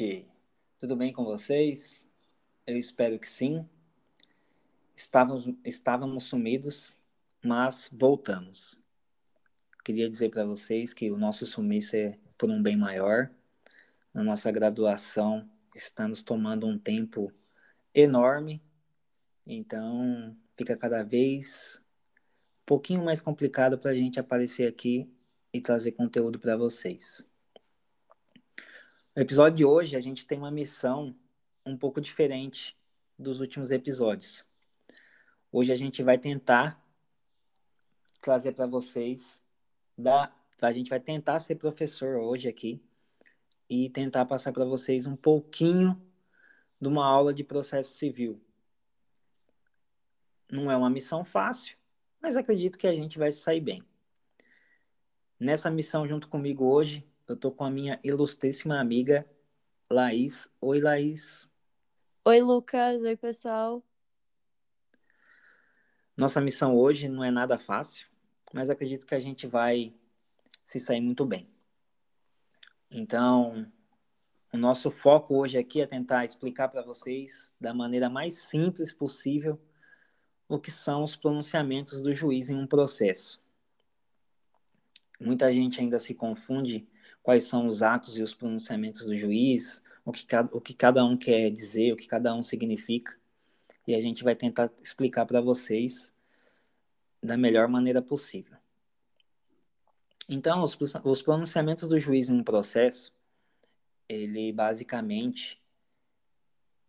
Gente! Tudo bem com vocês? Eu espero que sim. Estávamos, estávamos sumidos, mas voltamos. Queria dizer para vocês que o nosso sumiço é por um bem maior. A nossa graduação está nos tomando um tempo enorme, então fica cada vez um pouquinho mais complicado para a gente aparecer aqui e trazer conteúdo para vocês. No episódio de hoje, a gente tem uma missão um pouco diferente dos últimos episódios. Hoje a gente vai tentar trazer para vocês, da, a gente vai tentar ser professor hoje aqui e tentar passar para vocês um pouquinho de uma aula de processo civil. Não é uma missão fácil, mas acredito que a gente vai sair bem. Nessa missão junto comigo hoje eu tô com a minha ilustríssima amiga Laís. Oi, Laís. Oi, Lucas. Oi, pessoal. Nossa missão hoje não é nada fácil, mas acredito que a gente vai se sair muito bem. Então, o nosso foco hoje aqui é tentar explicar para vocês da maneira mais simples possível o que são os pronunciamentos do juiz em um processo. Muita gente ainda se confunde quais são os atos e os pronunciamentos do juiz, o que, cada, o que cada um quer dizer, o que cada um significa. E a gente vai tentar explicar para vocês da melhor maneira possível. Então, os, os pronunciamentos do juiz em um processo, ele basicamente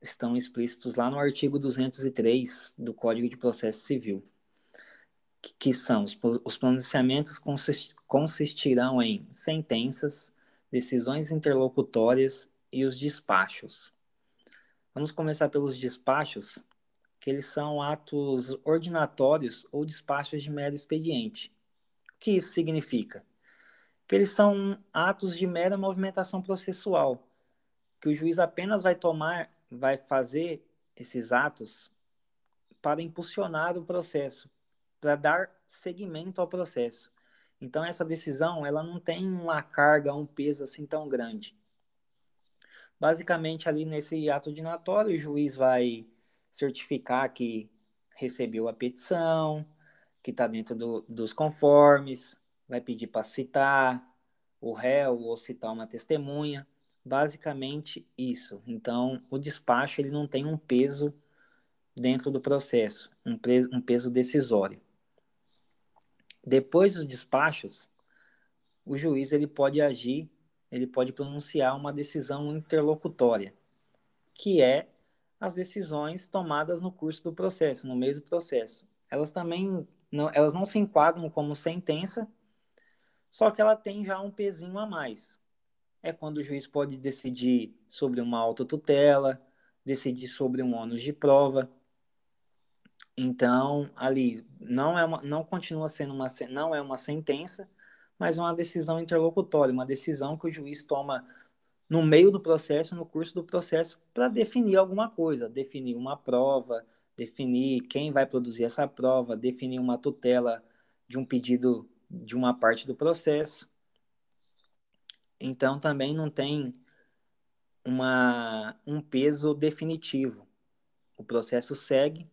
estão explícitos lá no artigo 203 do Código de Processo Civil, que, que são os, os pronunciamentos consistirão em sentenças, decisões interlocutórias e os despachos. Vamos começar pelos despachos, que eles são atos ordinatórios ou despachos de mero expediente. O que isso significa? Que eles são atos de mera movimentação processual, que o juiz apenas vai tomar, vai fazer esses atos para impulsionar o processo, para dar seguimento ao processo. Então essa decisão ela não tem uma carga, um peso assim tão grande. Basicamente ali nesse ato dinatório o juiz vai certificar que recebeu a petição, que está dentro do, dos conformes, vai pedir para citar o réu ou citar uma testemunha, basicamente isso. Então o despacho ele não tem um peso dentro do processo, um, um peso decisório. Depois dos despachos, o juiz ele pode agir, ele pode pronunciar uma decisão interlocutória, que é as decisões tomadas no curso do processo, no meio do processo. Elas também não, elas não se enquadram como sentença, só que ela tem já um pezinho a mais. É quando o juiz pode decidir sobre uma autotutela, decidir sobre um ônus de prova, então, ali não é uma, não continua sendo uma não é uma sentença, mas uma decisão interlocutória, uma decisão que o juiz toma no meio do processo, no curso do processo, para definir alguma coisa, definir uma prova, definir quem vai produzir essa prova, definir uma tutela de um pedido de uma parte do processo. Então, também não tem uma, um peso definitivo. O processo segue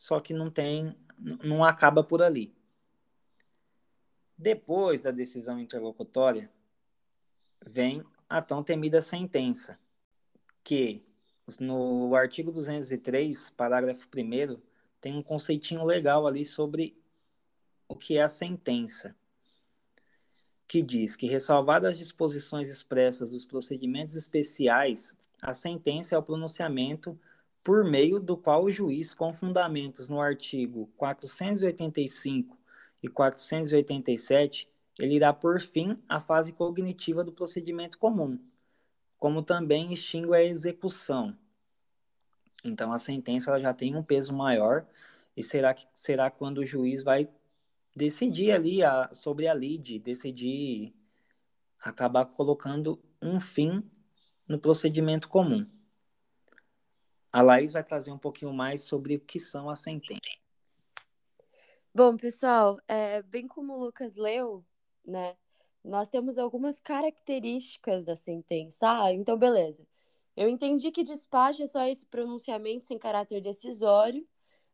só que não tem, não acaba por ali. Depois da decisão interlocutória, vem a tão temida sentença, que no artigo 203, parágrafo 1 tem um conceitinho legal ali sobre o que é a sentença, que diz que, ressalvadas as disposições expressas dos procedimentos especiais, a sentença é o pronunciamento por meio do qual o juiz, com fundamentos no artigo 485 e 487, ele irá por fim à fase cognitiva do procedimento comum, como também extingue a execução. Então a sentença já tem um peso maior e será que será quando o juiz vai decidir ali a, sobre a lide, decidir acabar colocando um fim no procedimento comum. A Laís vai trazer um pouquinho mais sobre o que são as sentenças. Bom, pessoal, é, bem como o Lucas leu, né, nós temos algumas características da sentença. Ah, então beleza. Eu entendi que despacho é só esse pronunciamento sem caráter decisório.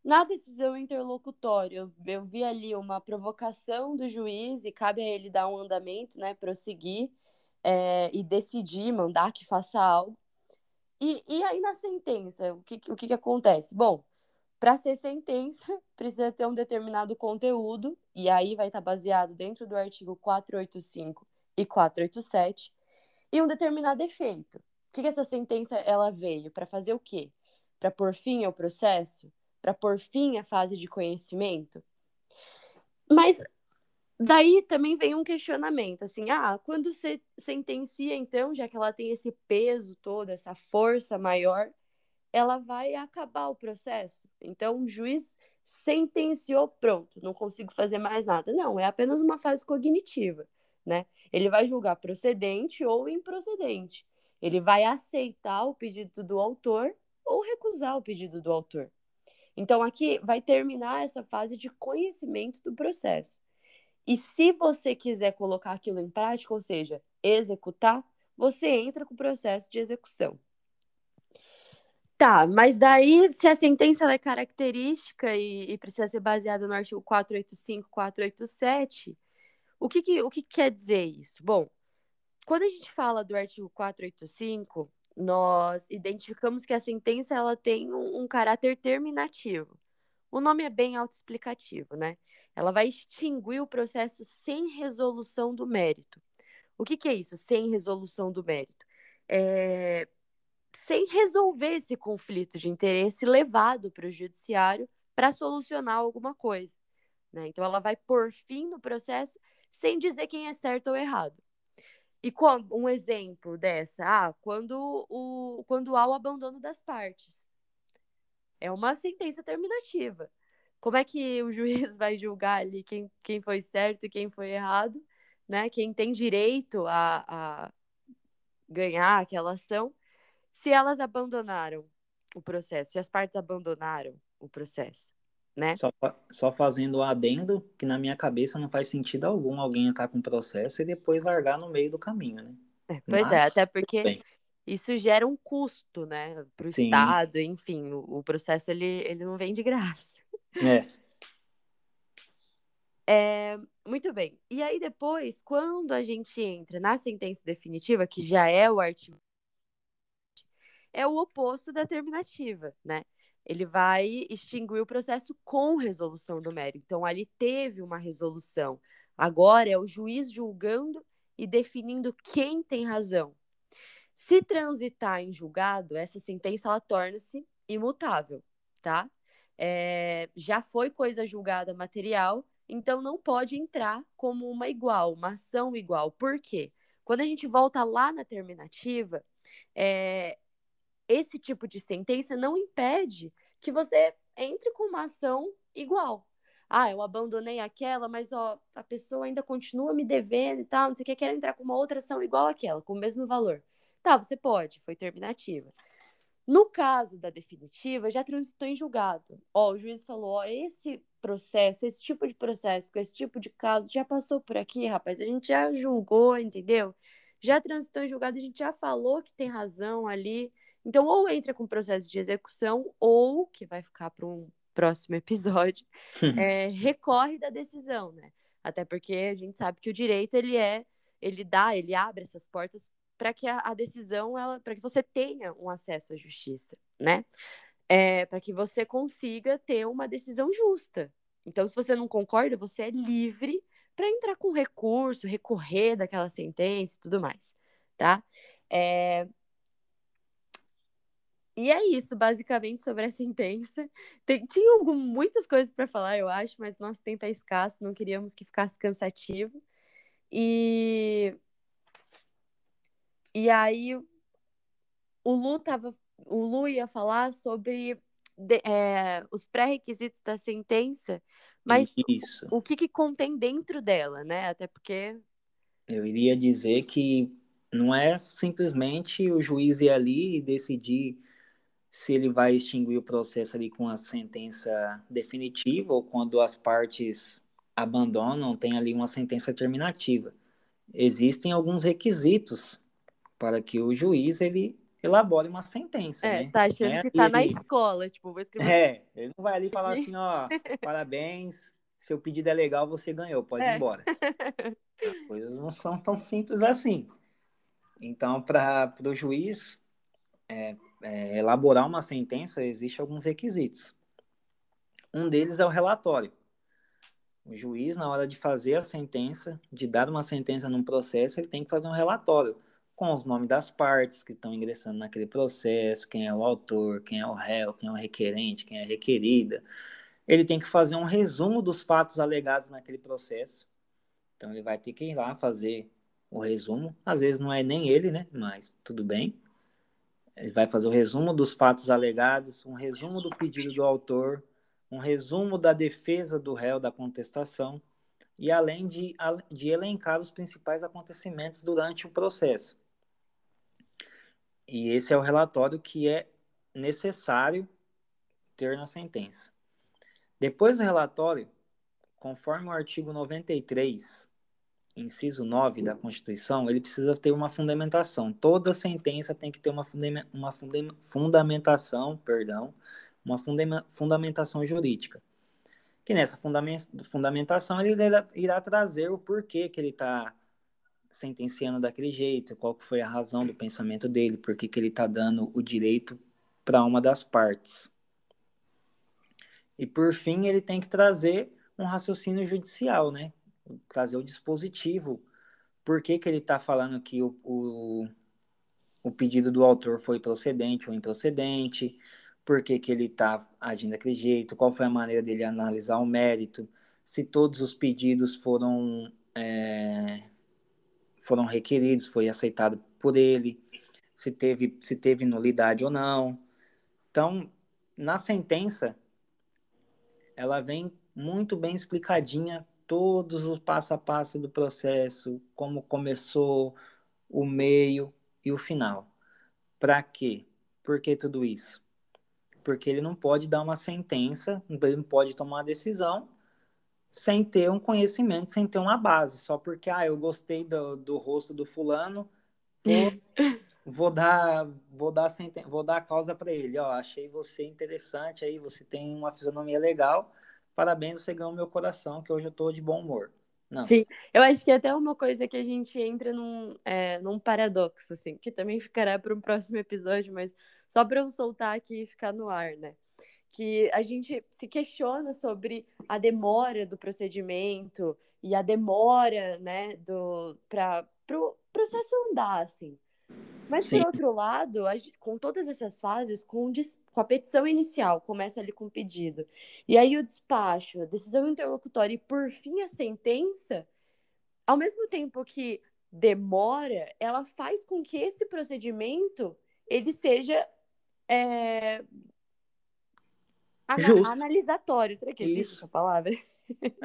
Na decisão interlocutória, eu, vi ali uma provocação do juiz e cabe a ele dar um andamento, né, prosseguir é, e decidir, mandar que faça algo. E, e aí na sentença, o que, o que, que acontece? Bom, para ser sentença, precisa ter um determinado conteúdo, e aí vai estar baseado dentro do artigo 485 e 487, e um determinado efeito. O que, que essa sentença ela veio? Para fazer o quê? Para pôr fim ao processo? Para pôr fim à fase de conhecimento? Mas daí também vem um questionamento, assim, ah, quando você sentencia, então, já que ela tem esse peso todo, essa força maior, ela vai acabar o processo. Então, o juiz sentenciou, pronto, não consigo fazer mais nada. Não, é apenas uma fase cognitiva, né? Ele vai julgar procedente ou improcedente. Ele vai aceitar o pedido do autor ou recusar o pedido do autor. Então, aqui vai terminar essa fase de conhecimento do processo. E se você quiser colocar aquilo em prática, ou seja, executar, você entra com o processo de execução. Tá, mas daí, se a sentença é característica e, e, precisa ser baseada no artigo 485, 487, o que, que, o que quer dizer isso? Bom, quando a gente fala do artigo 485, nós identificamos que a sentença ela tem um, um caráter terminativo. O nome é bem autoexplicativo, né? Ela vai extinguir o processo sem resolução do mérito. O que, que é isso, sem resolução do mérito? É, sem resolver esse conflito de interesse levado para o judiciário para solucionar alguma coisa. Né? Então, ela vai pôr fim no processo sem dizer quem é certo ou errado. E como um exemplo dessa, ah, quando, o, quando há o abandono das partes. É uma sentença terminativa. Como é que o juiz vai julgar ali quem, quem foi certo e quem foi errado, né? Quem tem direito a, a ganhar aquela ação se elas abandonaram o processo, se as partes abandonaram o processo, né? Só, só fazendo o adendo, que na minha cabeça não faz sentido algum alguém entrar com o processo e depois largar no meio do caminho, né? É, pois Mas, é, até porque isso gera um custo, né, para o Estado, enfim, o, o, processo ele, ele não vem de graça. É. é. Muito bem. E aí depois, quando a gente entra na sentença definitiva, que já é o artigo é o oposto da terminativa, né? Ele vai extinguir o processo com resolução do mérito. Então, ali teve uma resolução. Agora é o juiz julgando e definindo quem tem razão. Se transitar em julgado, essa sentença ela torna-se imutável, tá? É, já foi coisa julgada material, então não pode entrar como uma igual, uma ação igual. Por quê? Quando a gente volta lá na terminativa, é, esse tipo de sentença não impede que você entre com uma ação igual. Ah, eu abandonei aquela, mas ó, a pessoa ainda continua me devendo e tal, não sei o que, quero entrar com uma outra ação igual àquela, com o mesmo valor. Tá, você pode, foi terminativa. No caso da definitiva, já transitou em julgado. Ó, o juiz falou, ó, esse processo, esse tipo de processo, com esse tipo de caso, já passou por aqui, rapaz, a gente já julgou, entendeu? Já transitou em julgado, a gente já falou que tem razão ali, então, ou entra com processo de execução, ou, que vai ficar para um próximo episódio, é, recorre da decisão, né? Até porque a gente sabe que o direito, ele é, ele dá, ele abre essas portas para que a, a, decisão, ela, para que você tenha um acesso à justiça, né? É, para que você consiga ter uma decisão justa. Então, se você não concorda, você é livre para entrar com recurso, recorrer daquela sentença e tudo mais, tá? É, e é isso, basicamente, sobre a sentença. Tem, tinha algum, muitas coisas para falar, eu acho, mas nosso tempo é escasso, não queríamos que ficasse cansativo. E, e aí o Lu, tava, o Lu ia falar sobre de, é, os pré-requisitos da sentença, mas isso. o, o que, que contém dentro dela, né? Até porque. Eu iria dizer que não é simplesmente o juiz ir ali e decidir se ele vai extinguir o processo ali com a sentença definitiva ou quando as partes abandonam, tem ali uma sentença terminativa. existem alguns requisitos para que o juiz ele elabore uma sentença. É, né? tá achando É que tá na escola, tipo, vou escrever. É, ele não vai ali falar assim, ó, parabéns, seu pedido é legal, você ganhou, pode ir É. embora. As coisas não são tão simples assim. Então, para o juiz é, é, elaborar uma sentença, existem alguns requisitos. Um deles é o relatório. O juiz, na hora de fazer a sentença, de dar uma sentença num processo, ele tem que fazer um relatório com os nomes das partes que estão ingressando naquele processo, quem é o autor, quem é o réu, quem é o requerente, quem é a requerida. Ele tem que fazer um resumo dos fatos alegados naquele processo. Então, ele vai ter que ir lá fazer o resumo. Às vezes não é nem ele, né? Mas tudo bem. Ele vai fazer o resumo dos fatos alegados, um resumo do pedido do autor, um resumo da defesa do réu da contestação, e além de, de elencar os principais acontecimentos durante o processo. E esse é o relatório que é necessário ter na sentença. Depois do relatório, conforme o artigo 93, inciso 9 da Constituição, ele precisa ter uma fundamentação. Toda sentença tem que ter uma, fundamentação, uma fundamentação, perdão, uma fundamentação jurídica. Que nessa fundamentação ele irá trazer o porquê que ele está sentenciando daquele jeito, qual que foi a razão do pensamento dele, por que ele está dando o direito para uma das partes. E por fim, ele tem que trazer um raciocínio judicial, né? Trazer o dispositivo. Por que, que ele está falando que o, o, o pedido do autor foi procedente ou improcedente? Por que, que ele está agindo daquele jeito? Qual foi a maneira dele analisar o mérito? Se todos os pedidos foram, é, foram requeridos, foi aceitado por ele? Se teve, se teve nulidade ou não? Então, na sentença, ela vem muito bem explicadinha todos os passo a passo do processo, como começou, o meio e o final. Para quê? Por que tudo isso? Porque ele não pode dar uma sentença, ele não pode tomar uma decisão sem ter um conhecimento, sem ter uma base, só porque ah, eu gostei do, do rosto do fulano, vou, vou dar, vou dar, senten vou dar a causa para ele. Ó, achei você interessante aí, você tem uma fisionomia legal. Parabéns, você ganhou meu coração, que hoje eu tô de bom humor. Não. Sim, eu acho que é até uma coisa que a gente entra num, é, num paradoxo, assim, que também ficará para um próximo episódio, mas só para eu soltar aqui e ficar no ar, né? Que a gente se questiona sobre a demora do procedimento e a demora, né, do para o pro processo andar, assim. Mas, Sim. por outro lado, com todas essas fases, com, com, a petição inicial, começa ali com o pedido, e aí o despacho, a decisão interlocutória e, por fim, a sentença, ao mesmo tempo que demora, ela faz com que esse procedimento ele seja é, ana analisatório. Será que existe Isso. essa palavra?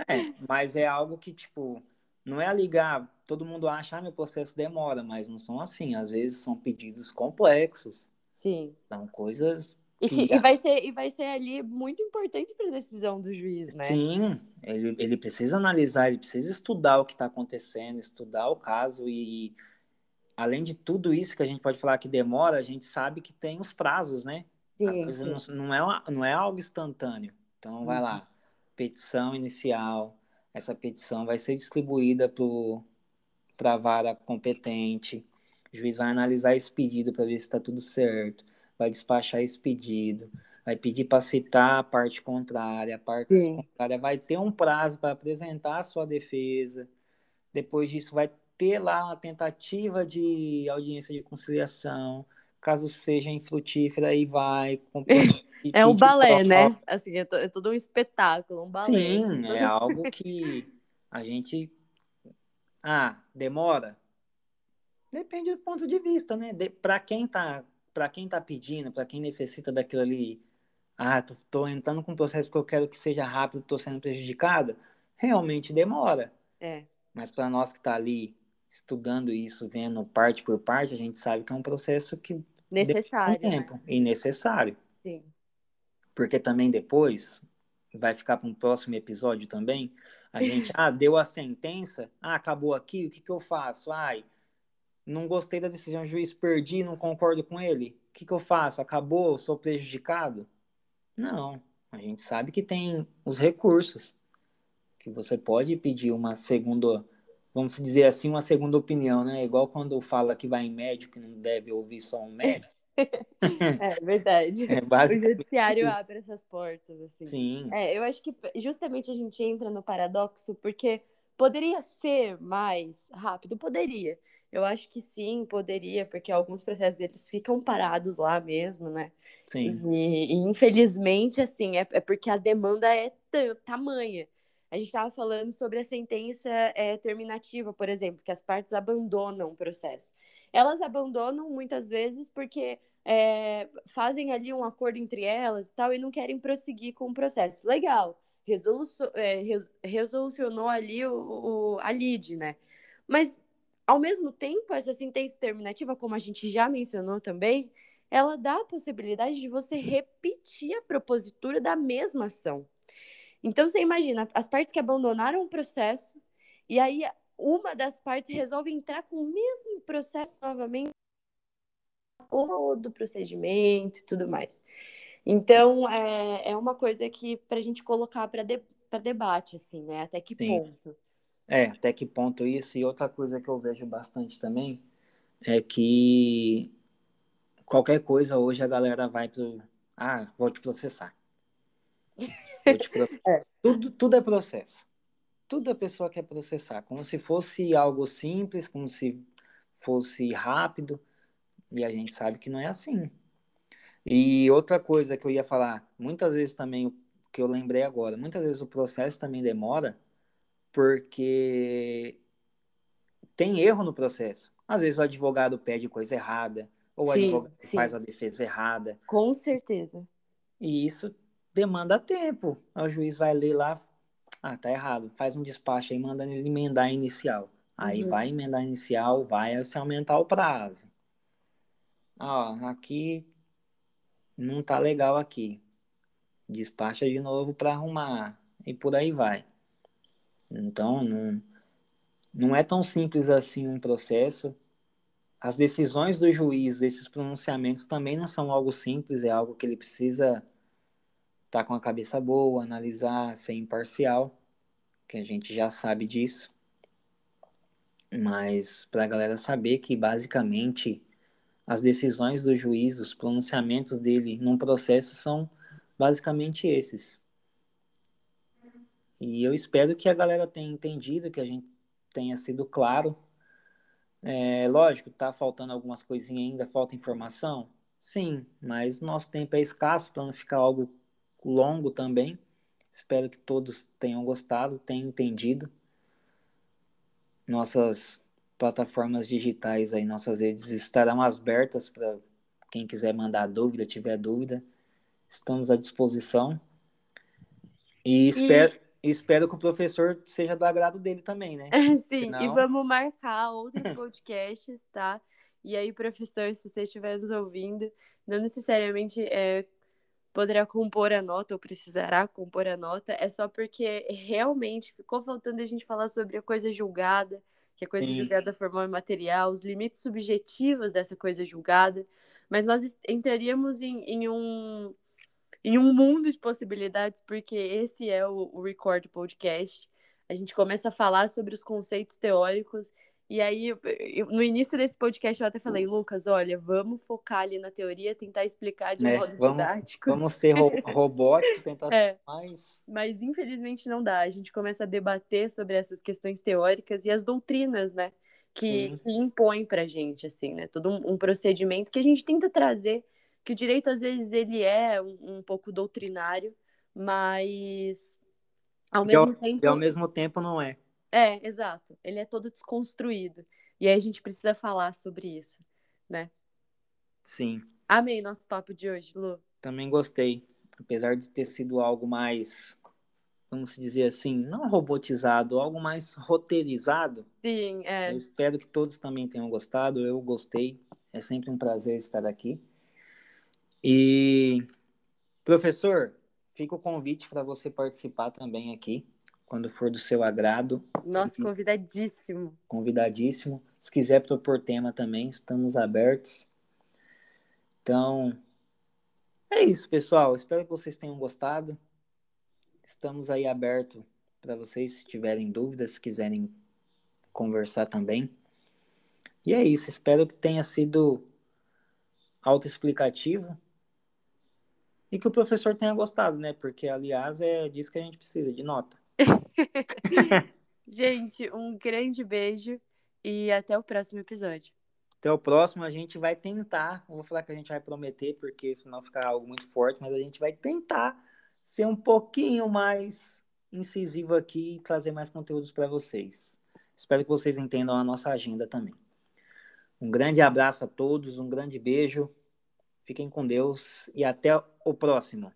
É, mas é algo que, tipo, não é ligar. Todo mundo acha, ah, meu processo demora, mas não são assim. Às vezes são pedidos complexos. Sim. São coisas. E, que, e, vai ser, e vai ser ali muito importante para a decisão do juiz, né? Sim, ele, ele precisa analisar, ele precisa estudar o que está acontecendo, estudar o caso e, além de tudo isso que a gente pode falar que demora, a gente sabe que tem os prazos, né? Sim, As coisas não, não, é uma, não é algo instantâneo. Então, vai Uhum. lá, petição inicial, essa petição vai ser distribuída para a vara competente, o juiz vai analisar esse pedido para ver se está tudo certo, vai despachar esse pedido, vai pedir para citar a parte contrária, a parte Sim. contrária vai ter um prazo para apresentar a sua defesa, depois disso vai ter lá uma tentativa de audiência de conciliação, caso seja infrutífera, aí vai... É um balé, né? Assim, é, é todo um espetáculo, um balé. Sim, é algo que a gente. Ah, demora? Depende do ponto de vista, né? De... Para quem tá, para quem tá pedindo, para quem necessita daquilo ali, ah, tô, tô entrando com um processo que eu quero que seja rápido, tô sendo prejudicado, realmente demora. É. Mas para nós que tá ali estudando isso, vendo parte por parte, a gente sabe que é um processo que Necessário. um tempo e necessário. Sim. Porque também depois, vai ficar para um próximo episódio também. A gente, ah, deu a sentença, ah, acabou aqui, o que, que eu faço? Ai, não gostei da decisão do juiz, perdi, não concordo com ele. O que, que eu faço? Acabou, sou prejudicado? Não, a gente sabe que tem os recursos, que você pode pedir uma segunda, vamos dizer assim, uma segunda opinião, né? Igual quando fala que vai em médico, não deve ouvir só um médico. é verdade. É o judiciário abre essas portas, assim. Sim. É, eu acho que justamente a gente entra no paradoxo porque poderia ser mais rápido, poderia. Eu acho que sim, poderia, porque alguns processos eles ficam parados lá mesmo, né? Sim. E, e infelizmente, assim, é, é, porque a demanda é tamanha. A gente estava falando sobre a sentença é, terminativa, por exemplo, que as partes abandonam o processo. Elas abandonam muitas vezes porque é, fazem ali um acordo entre elas e tal e não querem prosseguir com o processo. Legal, Resolu é, res resolucionou ali o, o, a lide, né? Mas ao mesmo tempo, essa sentença terminativa, como a gente já mencionou também, ela dá a possibilidade de você repetir a propositura da mesma ação. Então, você imagina, as partes que abandonaram o processo, e aí uma das partes resolve entrar com o mesmo processo novamente, todo o procedimento e tudo mais. Então, é, é uma coisa que para a gente colocar para de, debate, assim, né? Até que Sim. ponto. É, até que ponto isso. E outra coisa que eu vejo bastante também é que qualquer coisa hoje a galera vai pro. Ah, vou te processar. É. Tudo, tudo é processo. Tudo a pessoa quer processar. Como se fosse algo simples, como se fosse rápido. E a gente sabe que não é assim. E outra coisa que eu ia falar, muitas vezes também, que eu lembrei agora, muitas vezes o processo também demora porque tem erro no processo. Às vezes o advogado pede coisa errada, ou o sim, advogado sim. faz a defesa errada. Com certeza. E isso demanda tempo. O juiz vai ler lá, ah, tá errado, faz um despacho aí mandando ele emendar a inicial. Aí uhum. vai emendar a inicial, vai se aumentar o prazo. Ó, aqui não tá legal aqui. Despacha de novo para arrumar e por aí vai. Então, não, não é tão simples assim um processo. As decisões do juiz, esses pronunciamentos também não são algo simples, é algo que ele precisa tá com a cabeça boa, analisar, ser imparcial, que a gente já sabe disso. Mas para a galera saber que basicamente as decisões do juiz, os pronunciamentos dele num processo são basicamente esses. E eu espero que a galera tenha entendido, que a gente tenha sido claro. É, lógico, tá faltando algumas coisinhas ainda, falta informação? Sim, mas nosso tempo é escasso para não ficar algo longo também. Espero que todos tenham gostado, tenham entendido. Nossas plataformas digitais aí, nossas redes estarão abertas para quem quiser mandar dúvida, tiver dúvida. Estamos à disposição. E espero, espero que o professor seja do agrado dele também, né? Sim, Senão... e vamos marcar outros podcasts, tá? E aí, professor, se você estiver nos ouvindo, não necessariamente é, poderá compor a nota ou precisará compor a nota, é só porque realmente ficou faltando a gente falar sobre a coisa julgada, que é coisa Sim. julgada formal e material, os limites subjetivos dessa coisa julgada, mas nós entraríamos em, em um em um mundo de possibilidades, porque esse é o, o Record Podcast. A gente começa a falar sobre os conceitos teóricos. E aí, eu, no início desse podcast, eu até falei, Lucas, olha, vamos focar ali na teoria, tentar explicar de é, modo vamos, didático. Vamos ser ro robótico, tentar é, ser mais. Mas infelizmente não dá. A gente começa a debater sobre essas questões teóricas e as doutrinas, né? Que, que impõem pra gente, assim, né? Todo um, um procedimento que a gente tenta trazer que o direito às vezes ele é um, um pouco doutrinário, mas ao mesmo ao, tempo e ao mesmo tempo não é. É, exato. Ele é todo desconstruído. E aí a gente precisa falar sobre isso, né? Sim. Amei nosso papo de hoje, Lu. Também gostei. Apesar de ter sido algo mais, vamos dizer assim, não robotizado, algo mais roteirizado. Sim, é. Eu espero que todos também tenham gostado. Eu gostei. É sempre um prazer estar aqui. E, professor, fica o convite para você participar também aqui, quando for do seu agrado. Nosso convidadíssimo. Convidadíssimo. Se quiser propor tema também, estamos abertos. Então, é isso, pessoal. Espero que vocês tenham gostado. Estamos aí abertos para vocês, se tiverem dúvidas, se quiserem conversar também. E é isso. Espero que tenha sido autoexplicativo e que o professor tenha gostado, né? Porque, aliás, é disso que a gente precisa, de nota. gente, um grande beijo e até o próximo episódio. Até o próximo, a gente vai tentar. Não vou falar que a gente vai prometer, porque senão fica algo muito forte, mas a gente vai tentar ser um pouquinho mais incisivo aqui e trazer mais conteúdos para vocês. Espero que vocês entendam a nossa agenda também. Um grande abraço a todos, um grande beijo. Fiquem com Deus e até o próximo.